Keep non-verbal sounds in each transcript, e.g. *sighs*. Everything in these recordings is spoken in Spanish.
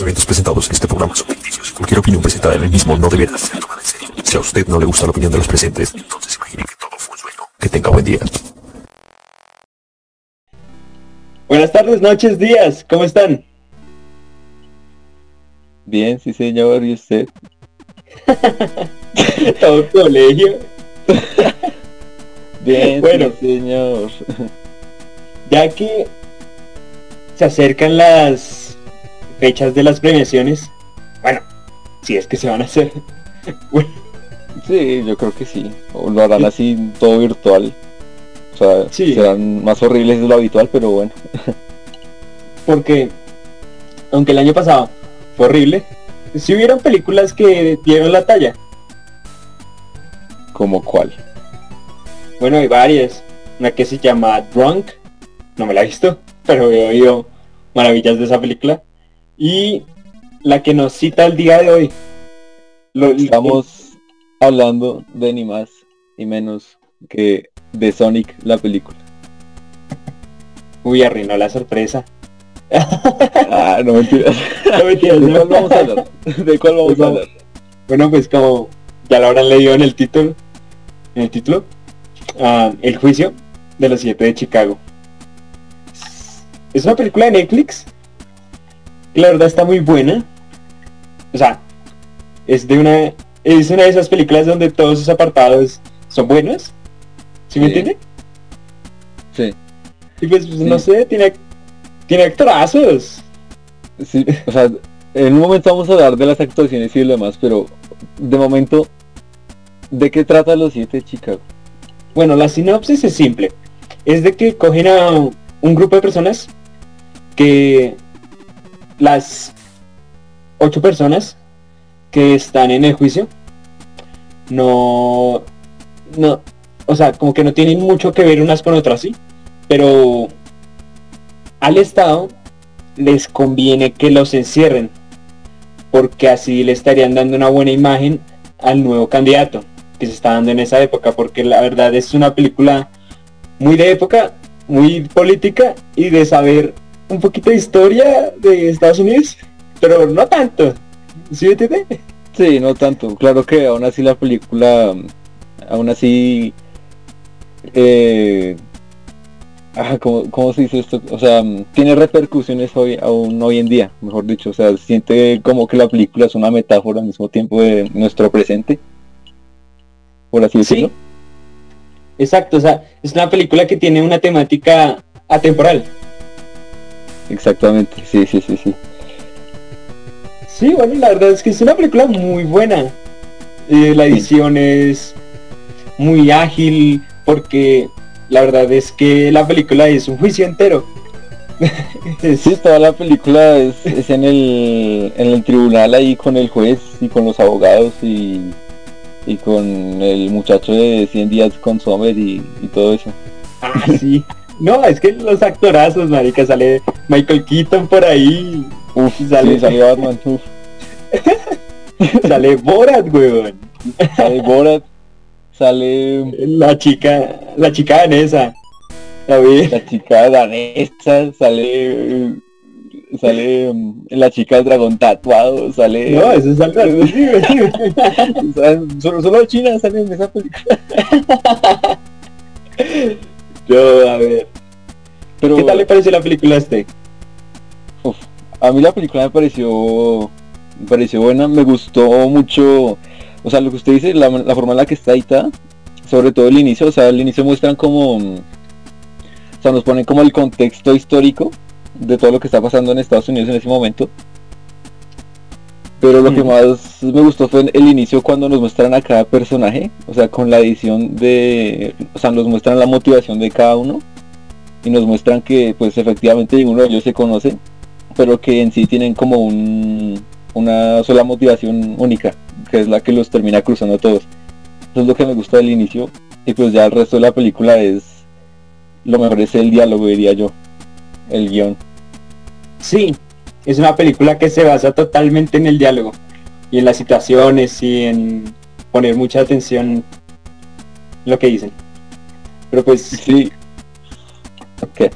Los eventos presentados en este programa son ficticios. Cualquier opinión presentada en el mismo no deberá ser tomada en serio. Si a usted no le gusta la opinión de los presentes, entonces imagine que todo fue un sueño. Que tenga buen día. Buenas tardes, noches, días, ¿cómo están? Bien, sí señor, ¿y usted? *laughs* Todo colegio. *laughs* Bien, Bueno. sí señor. Ya que se acercan las fechas de las premiaciones, bueno, si es que se van a hacer. *laughs* Bueno, Sí, yo creo que sí. O lo harán así todo virtual. O sea, Sí. serán más horribles de lo habitual, pero bueno. porque aunque el año pasado fue horrible, si hubieron películas que dieron la talla. ¿Como cuál? Bueno, hay varias. Una que se llama Drunk, no me la he visto, pero he oído maravillas de esa película. Y la que nos cita el día de hoy. Lo- Estamos hablando de ni más ni menos que de Sonic, la película. Uy, arruinó la sorpresa. Ah, no mentiras. *laughs* No mentiras, ¿De cuál vamos a hablar? ¿De cuál vamos a Vamos- hablar? Bueno, pues como ya lo habrán leído en el título, en el título, ah, El juicio de los siete de Chicago. Es una película de Netflix. La verdad está muy buena. O sea, es de una es una de esas películas donde todos sus apartados son buenos. ¿Sí me entiende? Sí. Y pues no Sí. sé, tiene tiene actorazos. Sí, o sea, en un momento vamos a hablar de las actuaciones y lo demás, pero de momento, ¿de qué trata los siete de Chicago? Bueno, la sinopsis es simple. Es de que cogen a un grupo de personas que las ocho personas que están en el juicio no no o sea como que no tienen mucho que ver unas con otras sí pero al estado les conviene que los encierren porque así le estarían dando una buena imagen al nuevo candidato que se está dando en esa época, porque la verdad es una película muy de época, muy política y de saber un poquito de historia de Estados Unidos, pero no tanto. ¿Sí me entiende? Sí, no tanto. Claro que aún así la película, aún así, eh, ah, ¿cómo, cómo se dice esto? O sea, tiene repercusiones hoy, aún hoy en día, mejor dicho. O sea, siente como que la película es una metáfora al mismo tiempo de nuestro presente, por así decirlo. Sí. Exacto, o sea, es una película que tiene una temática atemporal. Exactamente, sí, sí, sí, sí. Sí, bueno, la verdad es que es una película muy buena. Eh, la edición es muy ágil porque la verdad es que la película es un juicio entero. *laughs* Sí, toda la película es, es en, el, en el tribunal ahí con el juez y con los abogados y, y con el muchacho de 100 días con Sommer y, y todo eso. Ah, sí. No, es que los actorazos, marica, sale Michael Keaton por ahí, Uf, Sale- sí, sale *laughs* Batman, uf, sale Borat, weón. sale Borat, sale La chica, la chica danesa. La chica danesa, sale sale mm, la chica del dragón tatuado, sale No, eso es algo así, *laughs* solo, solo China sale en esa película. *laughs* Yo, a ver. Pero ¿Qué tal le pareció la película a este? Uf, a mí la película me pareció me pareció buena, me gustó mucho, o sea, lo que usted dice, la, la forma en la que está editada, sobre todo el inicio, o sea, el inicio muestran como, mm, o sea, nos ponen como el contexto histórico de todo lo que está pasando en Estados Unidos en ese momento. Pero lo que Ujú. más me gustó fue el inicio cuando nos muestran a cada personaje, o sea, con la edición de, o sea, nos muestran la motivación de cada uno y nos muestran que pues efectivamente ninguno de ellos se conoce, pero que en sí tienen como un, una sola motivación única, que es la que los termina cruzando a todos. Eso es lo que me gusta del inicio y pues ya el resto de la película es, lo mejor es el diálogo diría yo, el guion. Sí, es una película que se basa totalmente en el diálogo y en las situaciones y en poner mucha atención en lo que dicen. Pero pues Sí. Ok.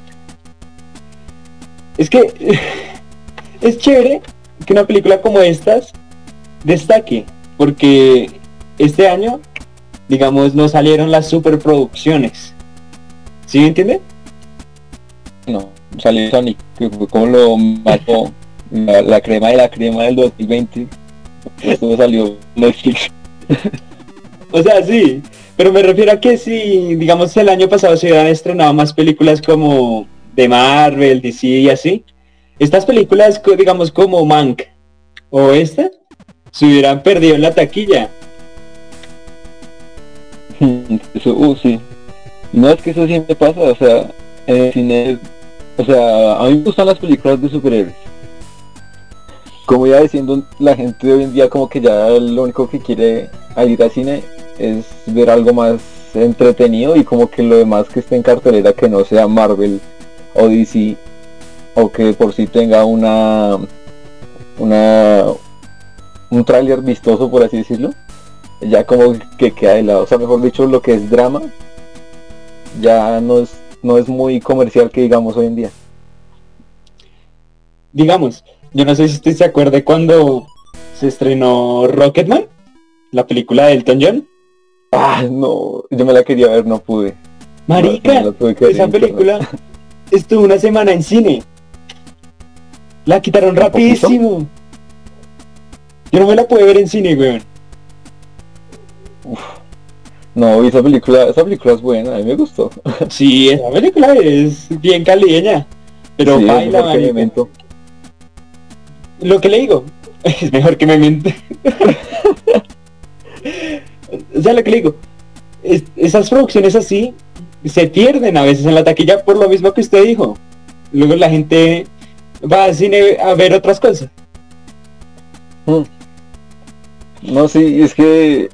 es que *sighs* es chévere que una película como estas destaque, porque este año, digamos, no salieron las superproducciones. ¿Sí me entiende? No, salió Sonic, que fue como lo mató la, la crema de la crema del 2020. Esto salió Netflix. *laughs* O sea, sí, pero me refiero a que si, digamos, el año pasado se hubieran estrenado más películas como de Marvel, DC y así, estas películas, digamos, como Mank o esta, se hubieran perdido en la taquilla. *laughs* Eso, uh, sí. No es que eso siempre pasa, o sea, en el cine, o sea, a mí me gustan las películas de superhéroes. Como ya diciendo, la gente de hoy en día como que ya lo único que quiere al ir al cine es ver algo más entretenido y como que lo demás que esté en cartelera que no sea Marvel o DC o que por sí tenga una una un tráiler vistoso por así decirlo ya como que queda de lado. O sea, mejor dicho, lo que es drama ya no es, no es muy comercial que digamos hoy en día. Digamos, yo no sé si usted se acuerda cuando se estrenó Rocketman, la película de Elton John. Ah, no, yo me la quería ver, no pude. Marica, No, esa internet. película estuvo una semana en cine. La quitaron rapidísimo. Yo no me la pude ver en cine, weón. No, y esa película, esa película es buena, a mí me gustó. *laughs* Sí, esa película es bien calideña. Pero Sí, es baila, mejor que marica. Memento. Lo que le digo, *laughs* es mejor que me miente. *laughs* sea, lo que le digo, es- esas producciones así se pierden a veces en la taquilla por lo mismo que usted dijo. Luego la gente va al cine a ver otras cosas. No, sí, es que,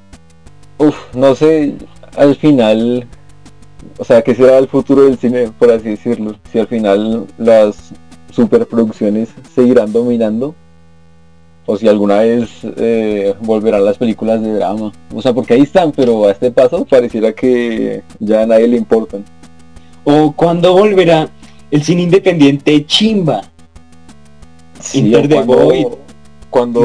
uff, no sé, al final, o sea, ¿qué será el futuro del cine, por así decirlo? Si al final las superproducciones seguirán dominando, o si alguna vez eh, volverán las películas de drama. O sea, porque ahí están, pero a este paso pareciera que ya a nadie le importan. O cuando volverá el cine independiente chimba. Enter o the cuando, Void. cuando,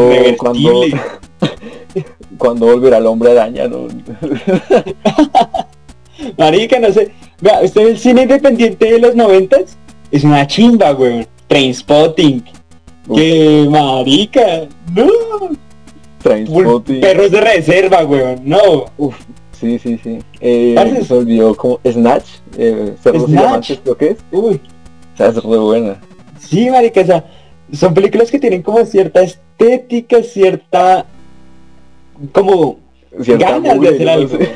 cuando, *laughs* volverá el hombre araña, ¿no? *laughs* Marica, no sé. Vea, usted el cine independiente de los noventas es una chimba, weón. Trainspotting. Que marica. No. Trainspotting. Perros de reserva, weón. No. Uf, sí, sí, sí. Eh, se olvidó como Snatch, eh, Cerdos y Snatch. Diamantes creo que es. Uy. O sea, es re buena. Sí, marica, o sea, son películas que tienen como cierta estética, cierta como Cierta ganas de hacer no algo. sé.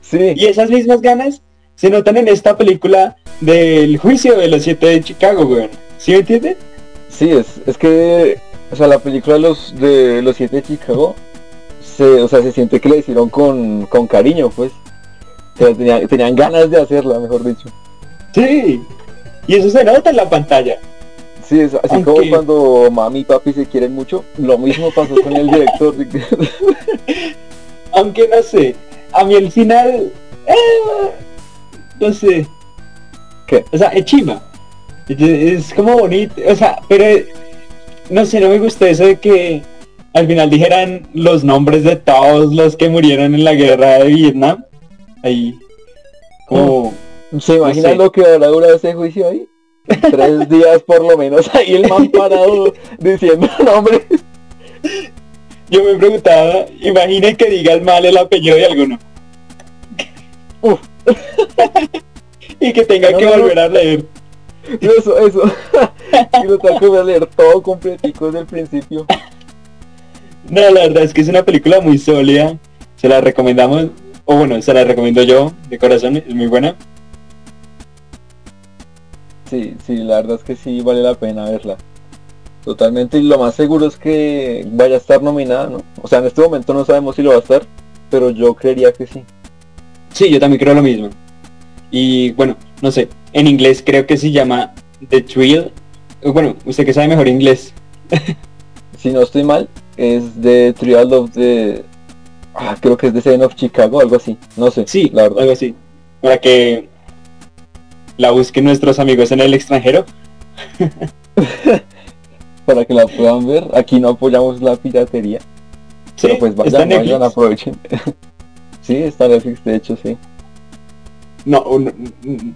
*laughs* sí, Y esas mismas ganas se notan en esta película del juicio de los siete de Chicago, weón. ¿Sí me entiende? Sí, es, es que, o sea, la película de los, de los siete de Chicago, se, o sea, se siente que la hicieron con, con cariño, pues. O sea, tenían, tenían ganas de hacerla, mejor dicho. Sí. Y eso se nota en la pantalla. Sí, es así Aunque- como cuando mami y papi se quieren mucho, lo mismo pasó con el director. *laughs* Aunque no sé, a mí el final, eh, no sé. ¿Qué? O sea, es chima. Es, como bonito, o sea, pero no sé, no me gustó eso de que al final dijeran los nombres de todos los que murieron en la guerra de Vietnam. Ahí, como, ¿Se imaginan sé. lo que habrá durado ese juicio ahí? Tres *laughs* días por lo menos ahí el man parado diciendo nombres. yo me preguntaba, imaginen que diga el mal el apellido de alguno. Uf. *laughs* y que tenga No, que no. volver a leer. Eso, eso. *laughs* y lo tengo que leer todo completico desde el principio. No, la verdad es que es una película muy sólida. Se la recomendamos, o bueno, se la recomiendo yo de corazón, es muy buena. Sí, sí, la verdad es que sí vale la pena verla. Totalmente, y lo más seguro es que vaya a estar nominada, ¿no? O sea, en este momento no sabemos si lo va a estar, pero yo creería que sí. Sí, yo también creo lo mismo. Y bueno, no sé, en inglés creo que se llama The Thrill. Eh, Bueno, usted que sabe mejor inglés. *laughs* Si no estoy mal, es de Trial of the... Ah, creo que es de Seven of Chicago, algo así. No sé, Sí, la verdad. algo así. Para que la busquen nuestros amigos en el extranjero. *laughs* para que la puedan ver. Aquí no apoyamos la piratería. Sí, pero pues vayan, vayan, aprovechen. *laughs* sí, está Netflix, de hecho, sí. No, no,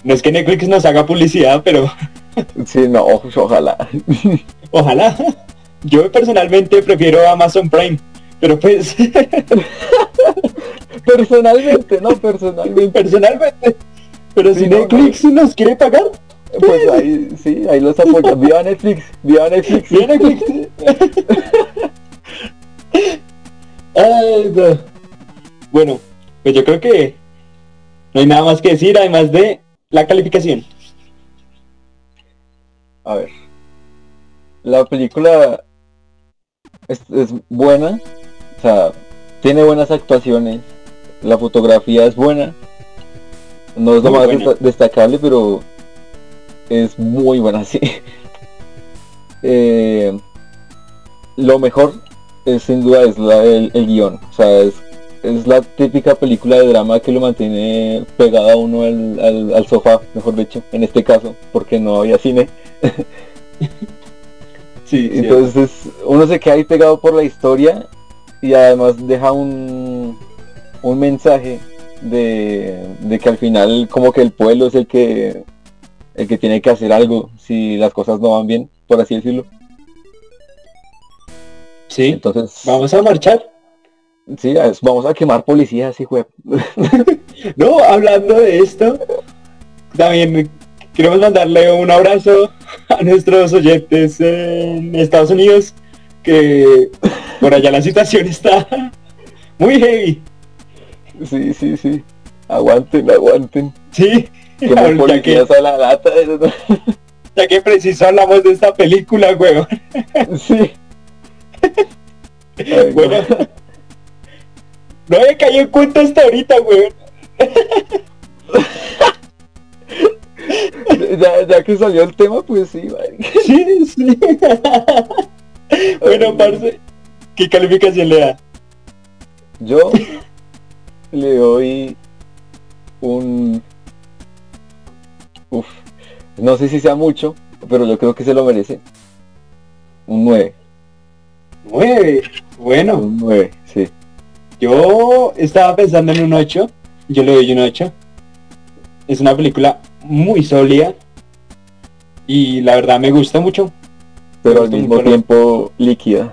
no es que Netflix nos haga publicidad, pero *laughs* Sí, no, ojalá. *laughs* ojalá. Yo personalmente prefiero Amazon Prime, pero pues *laughs* personalmente, no, personalmente. personalmente. Pero Sí, si no, Netflix nos quiere pagar, Pues ahí, sí, ahí los apoyan. Viva Netflix, viva Netflix. sí, Netflix. Ay, no. Bueno, pues yo creo que no hay nada más que decir además de la calificación. A ver. La película es, es buena, o sea, tiene buenas actuaciones, la fotografía es buena, no es lo Muy más buena. destacable, pero es muy buena, *laughs* sí. Eh, lo mejor es sin duda es la- el, el guion, o sea, es, es la típica película de drama que lo mantiene pegado a uno al, al- al sofá, mejor dicho, en este caso, porque no había cine. Sí, sí. Entonces uno se queda ahí pegado por la historia y además deja un, un mensaje de, de que al final como que el pueblo es el que el que tiene que hacer algo si las cosas no van bien, por así decirlo. sí. Entonces, Vamos a marchar. Sí, vamos a quemar policías y web. *laughs* No, hablando de esto, también queremos mandarle un abrazo a nuestros oyentes en Estados Unidos, que por allá la situación está *laughs* muy heavy. Sí, sí, sí. Aguanten, aguanten. Sí, Quemar *laughs* ya que, policías a la lata. ya que preciso hablamos de esta película, weón. sí. Ay. Bueno, no había caído en cuenta hasta ahorita, weón. *laughs* ya, ya que salió el tema, pues sí. Sí, sí. Bueno, parce, ¿qué calificación le da? Yo le doy un... Uf, no sé si sea mucho, pero yo creo que se lo merece. Un 9. Nueve. Bueno, Un 9, sí. Yo estaba pensando en un 8. Yo le doy un 8. Es una película muy sólida. Y la verdad me gusta mucho. Pero al mismo tiempo líquida.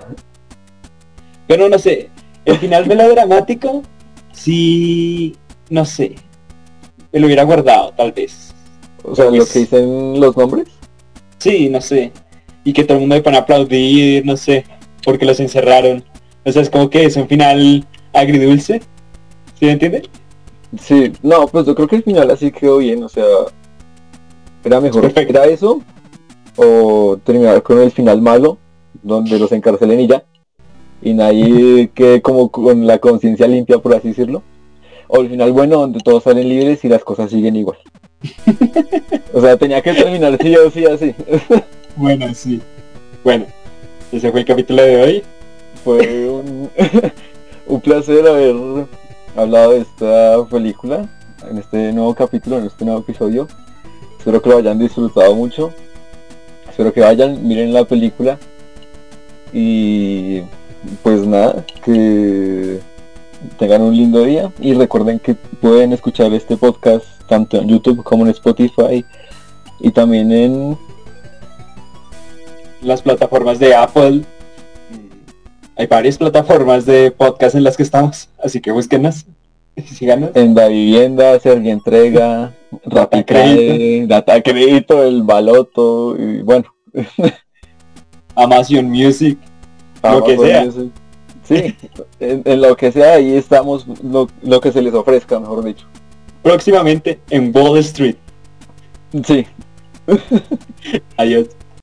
Pero no sé, el final *laughs* melodramático, sí, no sé. Me lo hubiera guardado, tal vez. O sea, lo que dicen los nombres. Sí, no sé. Y que todo el mundo me pone a aplaudir, no sé, porque los encerraron. O sea, es como que es un final agridulce. ¿Sí me entiende? Sí, no, pues yo creo que el final así quedó bien, o sea, era mejor, Perfecto. era eso, o terminar con el final malo, donde los encarcelen y ya, y nadie quede como con la conciencia limpia, por así decirlo, o el final bueno, donde todos salen libres y las cosas siguen igual. *laughs* o sea, tenía que terminar sí o sí así. Bueno, sí. Bueno, ese fue el capítulo de hoy. Fue un, un *laughs* placer haber hablado de esta película en este nuevo capítulo, en este nuevo episodio. Espero que lo hayan disfrutado mucho. Espero que vayan, miren la película. Y pues nada, que tengan un lindo día. Y recuerden que pueden escuchar este podcast tanto en YouTube como en Spotify. Y también en Las plataformas de Apple. Hay varias plataformas de podcast en las que estamos, así que búsquenos. Síganos. En la vivienda, Sergi Entrega, *laughs* Data Rapicae, Data Crédito, el Baloto, y bueno, *laughs* Amazon Music. Lo que Amazon sea. Music. Sí, *laughs* en, en lo que sea, ahí estamos, lo, lo que se les ofrezca, mejor dicho. Próximamente en Wall Street. Sí. Adiós.